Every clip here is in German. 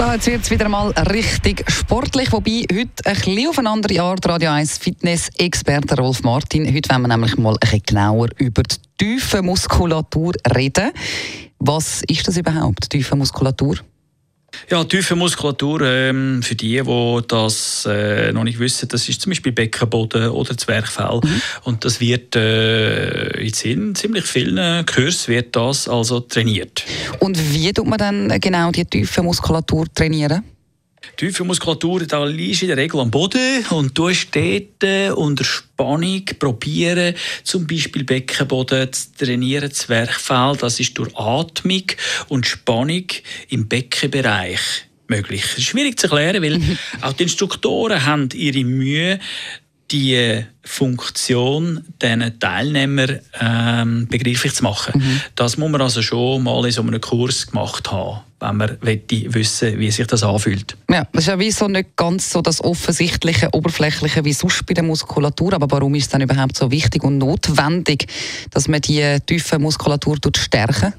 So, jetzt wird es wieder mal richtig sportlich, wobei heute ein bisschen auf eine andere Art Radio 1 Fitness-Experte Rolf Martin. Heute wollen wir nämlich mal ein bisschen genauer über die tiefe Muskulatur reden. Was ist das überhaupt, tiefe Muskulatur? Ja, tiefe Muskulatur, ähm, für die, die das äh, noch nicht wissen, das ist zum Beispiel Beckenboden oder Zwerchfell. Mhm. Und das wird äh, in ziemlich vielen Kursen wird das also trainiert. Und wie tut man dann genau die tiefe Muskulatur trainieren? Tiefe Muskulatur, da liegst du in der Regel am Boden und du dort äh, unter Spannung probieren, zum Beispiel Beckenboden zu trainieren, Zwerchfell, das ist durch Atmung und Spannung im Beckenbereich möglich. Das ist schwierig zu erklären, weil auch die Instruktoren haben ihre Mühe, die Funktion diesen Teilnehmern ähm, begreiflich zu machen. Mhm. Das muss man also schon mal in so einem Kurs gemacht haben, wenn man wissen wie sich das anfühlt. Ja, das ist ja wie so nicht ganz so das offensichtliche, oberflächliche wie sonst bei der Muskulatur. Aber warum ist es dann überhaupt so wichtig und notwendig, dass man die tiefe Muskulatur stärken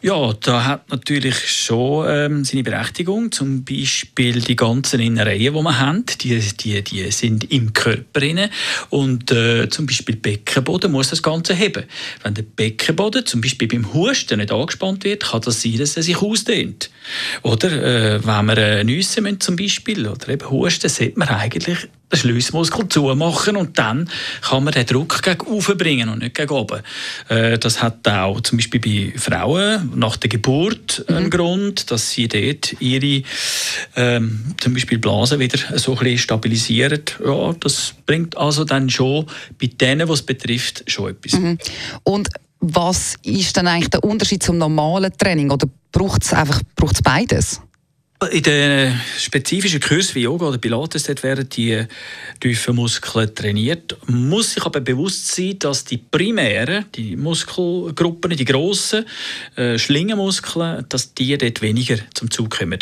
ja, da hat natürlich schon ähm, seine Berechtigung. Zum Beispiel die ganzen Innereien, die wir haben, die, die, die sind im Körper drin. Und äh, zum Beispiel Beckenboden muss das Ganze heben. Wenn der Beckenboden zum Beispiel beim Husten nicht angespannt wird, kann das sein, dass er sich ausdehnt. Oder äh, wenn wir äh, nüssen zum Beispiel oder eben husten, sieht man eigentlich den Schliessmuskel zumachen und dann kann man den Druck gegen oben bringen und nicht gegen oben. Äh, das hat auch zum Beispiel bei Frauen nach der Geburt einen mhm. Grund, dass sie dort ihre ähm, zum Beispiel Blase wieder so ein bisschen stabilisieren. Ja, das bringt also dann schon bei denen, was es betrifft, schon etwas. Mhm. Und was ist dann eigentlich der Unterschied zum normalen Training oder braucht es einfach braucht's beides? In den spezifischen Kursen wie Yoga oder Pilates werden die tiefen Muskeln trainiert. Muss sich aber bewusst sein, dass die primären, die Muskelgruppen, die grossen äh, Schlingenmuskeln, dass die dort weniger zum Zug kommen.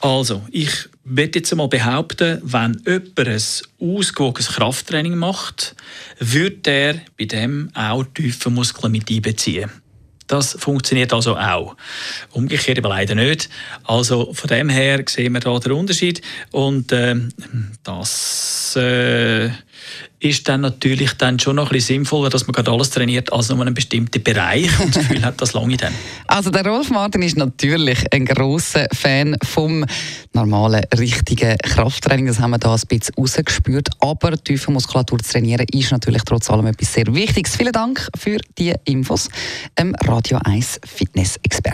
Also, ich würde jetzt einmal behaupten, wenn jemand ein ausgewogenes Krafttraining macht, würde er bei dem auch tiefe Muskeln mit einbeziehen. Das funktioniert also auch. Umgekehrt aber leider nicht. Also von dem her sehen wir da den Unterschied. Und äh, das äh, ist dann natürlich dann schon noch ein bisschen sinnvoller, dass man gerade alles trainiert, als nur einen bestimmten Bereich und das Gefühl hat, das lange dann. Also der Rolf Martin ist natürlich ein großer Fan vom normalen, richtigen Krafttraining. Das haben wir da ein bisschen rausgespürt. Aber tiefe Muskulatur zu trainieren ist natürlich trotz allem etwas sehr Wichtiges. Vielen Dank für die Infos, ähm, Radio 1 Fitness-Experte.